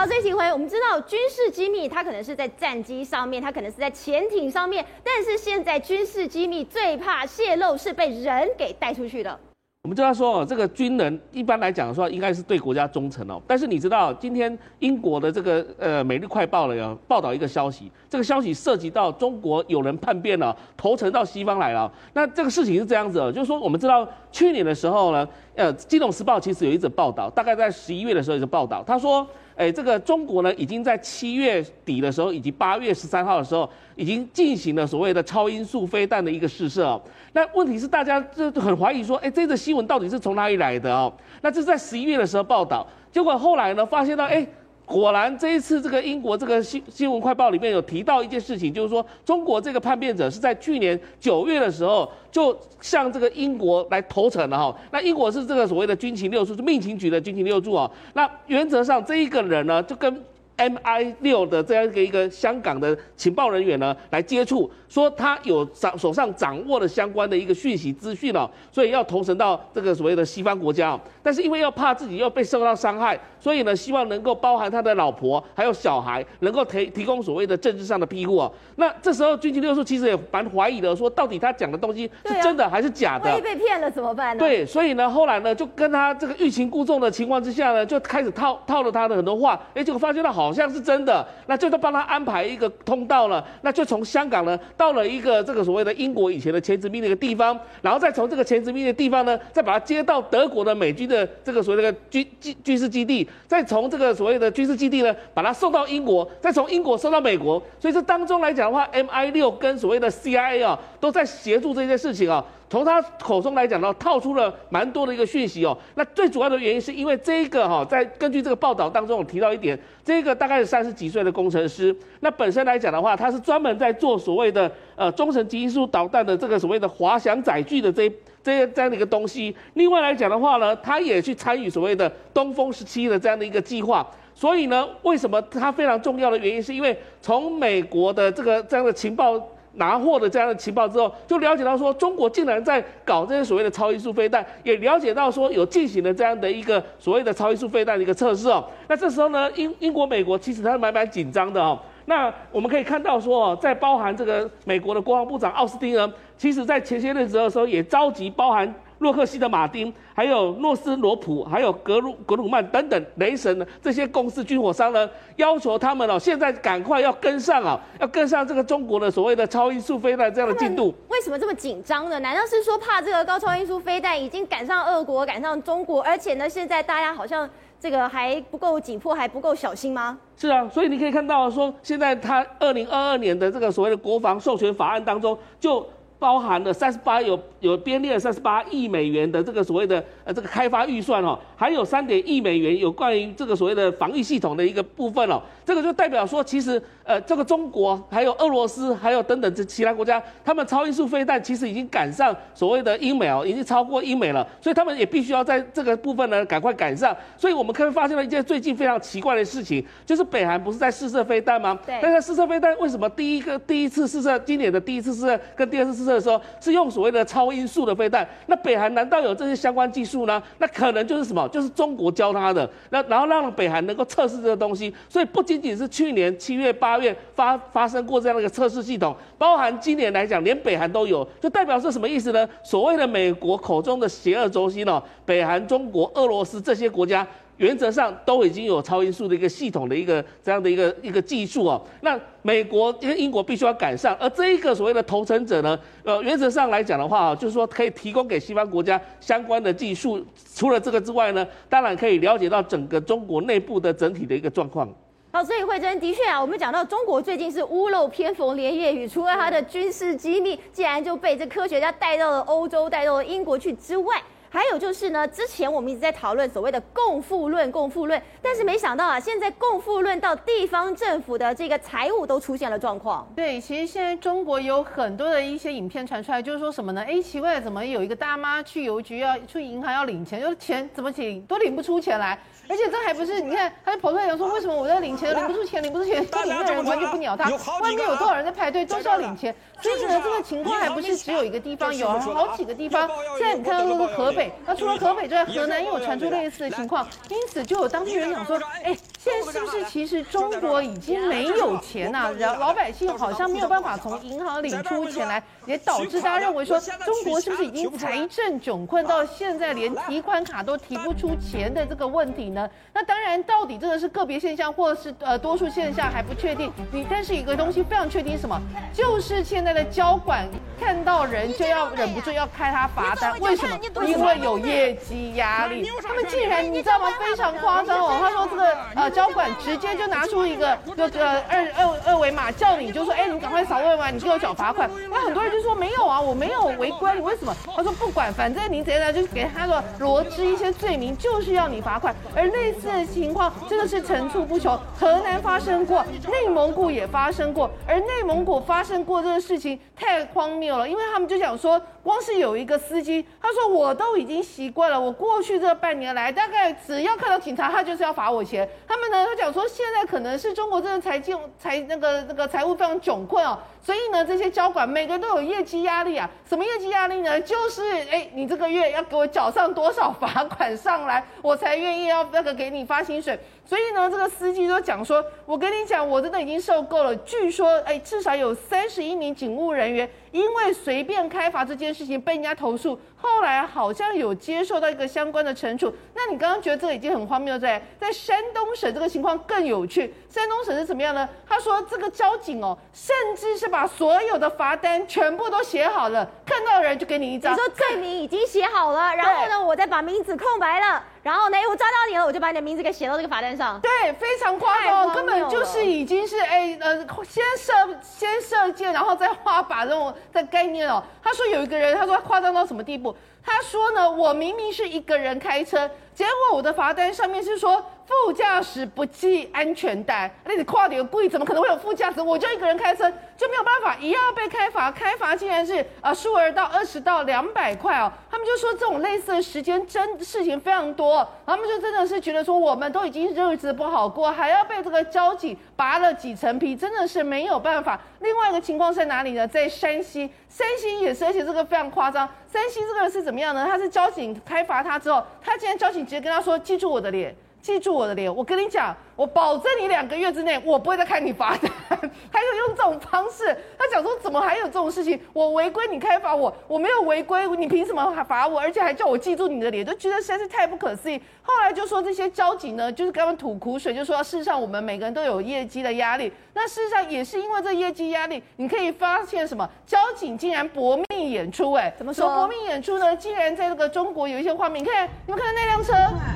好，这一题回我们知道军事机密它可能是在战机上面，它可能是在潜艇上面，但是现在军事机密最怕泄露是被人给带出去的。我们知道说，这个军人一般来讲说，应该是对国家忠诚哦。但是你知道，今天英国的这个呃《每日快报》了有报道一个消息，这个消息涉及到中国有人叛变了，投诚到西方来了。那这个事情是这样子哦，就是说我们知道去年的时候呢，呃，《金融时报》其实有一则报道，大概在十一月的时候有一则报道，他说。哎，这个中国呢，已经在七月底的时候，以及八月十三号的时候，已经进行了所谓的超音速飞弹的一个试射。那问题是，大家就很怀疑说，哎，这个新闻到底是从哪里来的哦？那这是在十一月的时候报道，结果后来呢，发现到，哎。果然，这一次这个英国这个新新闻快报里面有提到一件事情，就是说中国这个叛变者是在去年九月的时候就向这个英国来投诚了哈。那英国是这个所谓的军情六处，是命情局的军情六处啊。那原则上这一个人呢，就跟。MI 六的这样一个一个香港的情报人员呢，来接触，说他有掌手上掌握了相关的一个讯息资讯哦，所以要投诚到这个所谓的西方国家。但是因为要怕自己又被受到伤害，所以呢，希望能够包含他的老婆还有小孩，能够提提供所谓的政治上的庇护哦。那这时候军情六处其实也蛮怀疑的，说到底他讲的东西是真的还是假的？万一被骗了怎么办呢？对，所以呢，后来呢，就跟他这个欲擒故纵的情况之下呢，就开始套套了他的很多话，哎，结果发现他好。像是真的，那就都帮他安排一个通道了，那就从香港呢到了一个这个所谓的英国以前的前殖民的一个地方，然后再从这个前殖民的地方呢，再把他接到德国的美军的这个所谓的军军军事基地，再从这个所谓的军事基地呢，把它送到英国，再从英国送到美国，所以这当中来讲的话，MI 六跟所谓的 CIA 啊，都在协助这件事情啊。从他口中来讲呢，套出了蛮多的一个讯息哦。那最主要的原因是因为这个哈，在根据这个报道当中，我提到一点，这个大概是三十几岁的工程师。那本身来讲的话，他是专门在做所谓的呃中程极音速导弹的这个所谓的滑翔载具的这这这样的一个东西。另外来讲的话呢，他也去参与所谓的东风十七的这样的一个计划。所以呢，为什么它非常重要的原因，是因为从美国的这个这样的情报。拿货的这样的情报之后，就了解到说中国竟然在搞这些所谓的超音速飞弹，也了解到说有进行了这样的一个所谓的超音速飞弹的一个测试哦。那这时候呢，英英国、美国其实它是蛮蛮紧张的哦。那我们可以看到说，在包含这个美国的国防部长奥斯汀呢，其实在前些日子的时候也召集包含。洛克希德马丁，还有诺斯罗普，还有格鲁格鲁曼等等雷神的这些公司军火商呢，要求他们哦，现在赶快要跟上啊，要跟上这个中国的所谓的超音速飞弹这样的进度。为什么这么紧张呢？难道是说怕这个高超音速飞弹已经赶上俄国，赶上中国，而且呢，现在大家好像这个还不够紧迫，还不够小心吗？是啊，所以你可以看到说，现在他二零二二年的这个所谓的国防授权法案当中就。包含了三十八有有编列了三十八亿美元的这个所谓的呃这个开发预算哦，还有三点亿美元有关于这个所谓的防御系统的一个部分哦，这个就代表说其实呃这个中国还有俄罗斯还有等等这其他国家，他们超音速飞弹其实已经赶上所谓的英美哦，已经超过英美了，所以他们也必须要在这个部分呢赶快赶上。所以我们可以发现了一件最近非常奇怪的事情，就是北韩不是在试射飞弹吗？对。但是试射飞弹为什么第一个第一次试射，今年的第一次试射跟第二次试射？的时候是用所谓的超音速的飞弹，那北韩难道有这些相关技术呢？那可能就是什么？就是中国教他的，那然后让北韩能够测试这个东西。所以不仅仅是去年七月、八月发发生过这样的一个测试系统，包含今年来讲，连北韩都有，就代表是什么意思呢？所谓的美国口中的邪恶轴心哦，北韩、中国、俄罗斯这些国家。原则上都已经有超音速的一个系统的一个这样的一个一个技术哦。那美国因为英国必须要赶上，而这一个所谓的投诚者呢，呃，原则上来讲的话，就是说可以提供给西方国家相关的技术。除了这个之外呢，当然可以了解到整个中国内部的整体的一个状况。好，所以惠珍的确啊，我们讲到中国最近是屋漏偏逢连夜雨，除了它的军事机密竟然就被这科学家带到了欧洲，带到了英国去之外。还有就是呢，之前我们一直在讨论所谓的共富论，共富论，但是没想到啊，现在共富论到地方政府的这个财务都出现了状况。对，其实现在中国有很多的一些影片传出来，就是说什么呢？哎，奇怪，怎么有一个大妈去邮局要去银行要领钱，就钱怎么领都领不出钱来。而且这还不是，你看，他就跑出来讲说，为什么我在领钱领不出钱，领不出钱，这里面的人完全不鸟他，外面有多少人在排队，都是要领钱。所以呢，这个情况还不是只有一个地方，有好几个地方。现在你看到那个河北，那除了河北之外，河南也有传出类似的情况，因此就有当地人讲说，哎，现在是不是其实中国已经没有钱呐，然老百姓好像没有办法从银行领出钱来，也导致大家认为说中国是不是已经财政窘困到现在连提款卡都提不出钱的这个问题呢？那当然，到底这个是个别现象，或者是呃多数现象还不确定。你但是一个东西非常确定是什么？就是现在的交管看到人就要忍不住要开他罚单，为什么？因为有业绩压力。他们竟然你知道吗？非常夸张哦。他说这个呃交管直接就拿出一个这个二二二维码叫你，就说哎你赶快扫二维码，你给我缴罚款。那很多人就说没有啊，我没有违规，你为什么？他说不管，反正你怎样就给他说罗织一些罪名，就是要你罚款。而类似的情况真的是层出不穷，河南发生过，内蒙古也发生过，而内蒙古发生过这个事情太荒谬了，因为他们就想说，光是有一个司机，他说我都已经习惯了，我过去这半年来，大概只要看到警察，他就是要罚我钱。他们呢，他讲说现在可能是中国这个财经财那个那个财务非常窘困哦。所以呢，这些交管每个人都有业绩压力啊。什么业绩压力呢？就是哎，你这个月要给我缴上多少罚款上来，我才愿意要那个给你发薪水。所以呢，这个司机就讲说：“我跟你讲，我真的已经受够了。据说，哎，至少有三十一名警务人员因为随便开罚这件事情被人家投诉。”后来好像有接受到一个相关的惩处。那你刚刚觉得这个已经很荒谬，在在山东省这个情况更有趣。山东省是怎么样呢？他说这个交警哦，甚至是把所有的罚单全部都写好了，看到的人就给你一张。你说罪名已经写好了，然后呢，我再把名字空白了，然后呢，我抓到你了，我就把你的名字给写到这个罚单上。对，非常夸张，根本就是已经是哎呃，先射先射箭，然后再画靶这种的概念哦。他说有一个人，他说夸张到什么地步？他说呢，我明明是一个人开车，结果我的罚单上面是说副驾驶不系安全带。那你跨点故意，怎么可能会有副驾驶？我就一个人开车，就没有办法，一样被开罚。开罚竟然是呃数额到二十到两百块哦。他们就说这种类似的时间真事情非常多，他们就真的是觉得说我们都已经日子不好过，还要被这个交警拔了几层皮，真的是没有办法。另外一个情况在哪里呢？在山西，山西也是，而且这个非常夸张。山西这个是怎么样呢？他是交警开罚他之后，他竟然交警你直接跟他说：“记住我的脸，记住我的脸，我跟你讲。”我保证你两个月之内，我不会再开你罚单。还有用这种方式，他讲说怎么还有这种事情？我违规你开罚我，我没有违规，你凭什么还罚我？而且还叫我记住你的脸，就觉得实在是太不可思议。后来就说这些交警呢，就是跟他们吐苦水，就说事实上我们每个人都有业绩的压力。那事实上也是因为这业绩压力，你可以发现什么？交警竟然搏命演出，哎，怎么说搏命演出呢？竟然在这个中国有一些画面，你看你们看到那辆车，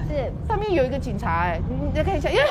是上面有一个警察，哎，你你再看一下，耶。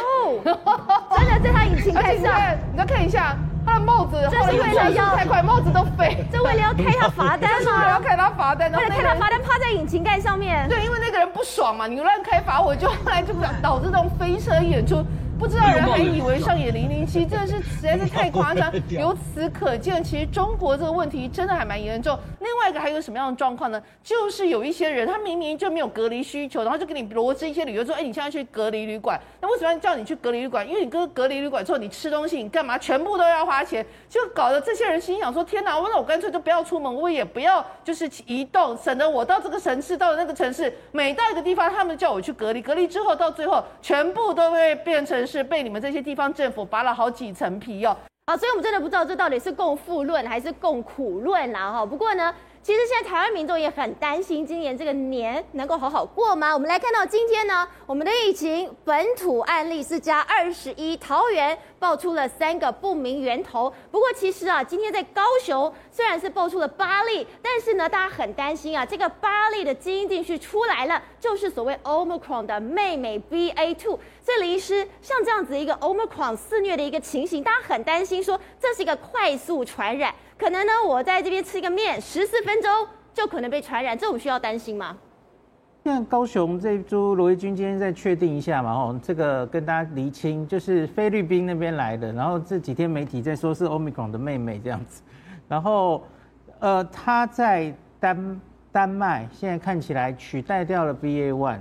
真的在他引擎盖上，你再看一下他的帽子，这是为了要太快，帽子都飞。这为了要开他罚单吗？为了要开他罚单，为了开他罚单，趴在引擎盖上面。对，因为那个人不爽嘛，你乱开罚我，就后来就导致这种飞车演出。不知道人还以为上演零零七，真的是实在是太夸张。由此可见，其实中国这个问题真的还蛮严重。另外一个还有什么样的状况呢？就是有一些人，他明明就没有隔离需求，然后就给你罗织一些理由说，哎，你现在去隔离旅馆，那为什么要叫你去隔离旅馆？因为你跟隔离旅馆之后，你吃东西，你干嘛，全部都要花钱，就搞得这些人心想说，天哪，我那我干脆就不要出门，我也不要就是移动，省得我到这个城市，到了那个城市，每到一个地方，他们叫我去隔离，隔离之后到最后，全部都会变成。是被你们这些地方政府扒了好几层皮哦。啊，所以我们真的不知道这到底是共富论还是共苦论啦哈。不过呢。其实现在台湾民众也很担心，今年这个年能够好好过吗？我们来看到今天呢，我们的疫情本土案例是加二十一，桃园爆出了三个不明源头。不过其实啊，今天在高雄虽然是爆出了八例，但是呢，大家很担心啊，这个八例的基因定序出来了，就是所谓 Omicron 的妹妹 BA two。所以李医师，像这样子一个 Omicron 肆虐的一个情形，大家很担心说这是一个快速传染。可能呢，我在这边吃一个面，十四分钟就可能被传染，这我需要担心吗？现在高雄这一株罗一钧今天再确定一下嘛，哦，这个跟大家厘清，就是菲律宾那边来的，然后这几天媒体在说是 Omicron 的妹妹这样子，然后呃，他在丹丹麦现在看起来取代掉了 BA one，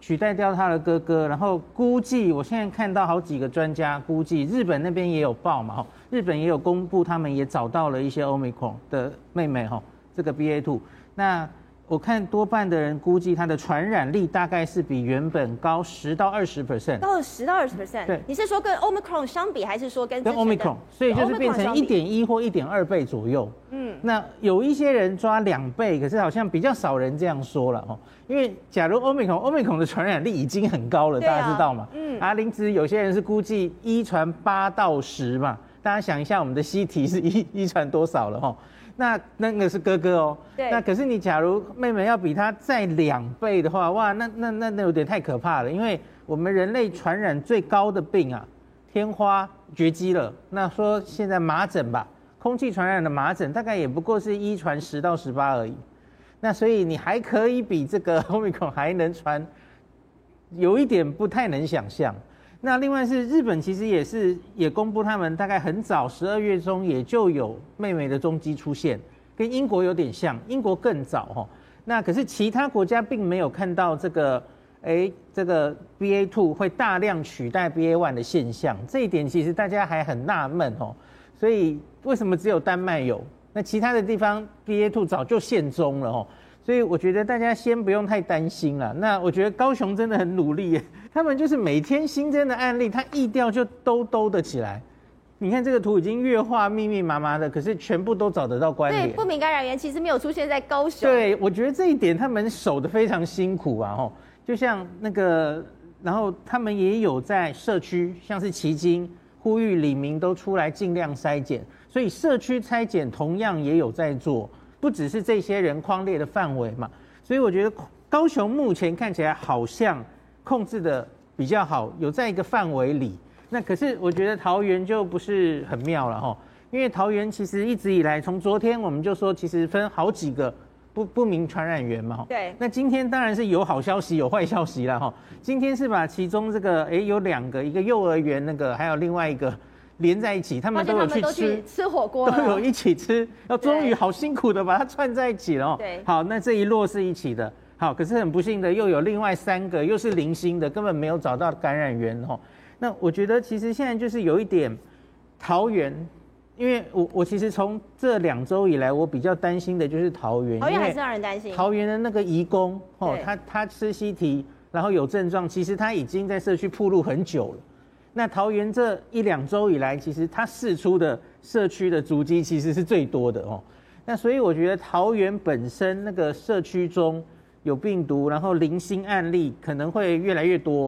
取代掉他的哥哥，然后估计我现在看到好几个专家估计，日本那边也有报嘛，吼。日本也有公布，他们也找到了一些 Omicron 的妹妹哈，这个 BA two。那我看多半的人估计它的传染力大概是比原本高十到二十 percent，高了十到二十 percent。对，你是说跟 Omicron 相比，还是说跟跟 Omicron？所以就是变成一点一或一点二倍左右。嗯，那有一些人抓两倍，可是好像比较少人这样说了哦。因为假如 Omicron，Omicron 的传染力已经很高了，大家知道嘛？嗯，啊，林子有些人是估计一传八到十嘛，大家想一下，我们的 CT 是一一传多少了哈？那那个是哥哥哦，对。那可是你假如妹妹要比他再两倍的话，哇，那那那那有点太可怕了。因为我们人类传染最高的病啊，天花绝迹了。那说现在麻疹吧，空气传染的麻疹大概也不过是一传十到十八而已。那所以你还可以比这个 Omicron 还能传，有一点不太能想象。那另外是日本，其实也是也公布他们大概很早十二月中也就有妹妹的踪迹出现，跟英国有点像，英国更早哈。那可是其他国家并没有看到这个，哎，这个 BA two 会大量取代 BA one 的现象，这一点其实大家还很纳闷哦。所以为什么只有丹麦有？那其他的地方 BA two 早就现踪了哦。所以我觉得大家先不用太担心了。那我觉得高雄真的很努力耶，他们就是每天新增的案例，它疫调就兜兜的起来。你看这个图已经越画密密麻麻的，可是全部都找得到关联。对，不明感染源其实没有出现在高雄。对，我觉得这一点他们守得非常辛苦啊，吼，就像那个，然后他们也有在社区，像是旗津呼吁李明都出来尽量筛检，所以社区筛检同样也有在做。不只是这些人框列的范围嘛，所以我觉得高雄目前看起来好像控制的比较好，有在一个范围里。那可是我觉得桃园就不是很妙了哈，因为桃园其实一直以来，从昨天我们就说，其实分好几个不不明传染源嘛。对。那今天当然是有好消息有坏消息了哈。今天是把其中这个哎有两个，一个幼儿园那个，还有另外一个。连在一起，他们都有去吃吃火锅，都有一起吃。要终于好辛苦的把它串在一起了。对，好，那这一摞是一起的。好，可是很不幸的，又有另外三个，又是零星的，根本没有找到感染源哦。那我觉得其实现在就是有一点桃园，因为我我其实从这两周以来，我比较担心的就是桃园，桃园还是让人担心。桃园的那个移工哦，他他吃西提，然后有症状，其实他已经在社区铺路很久了。那桃园这一两周以来，其实它释出的社区的足迹其实是最多的哦。那所以我觉得桃园本身那个社区中有病毒，然后零星案例可能会越来越多。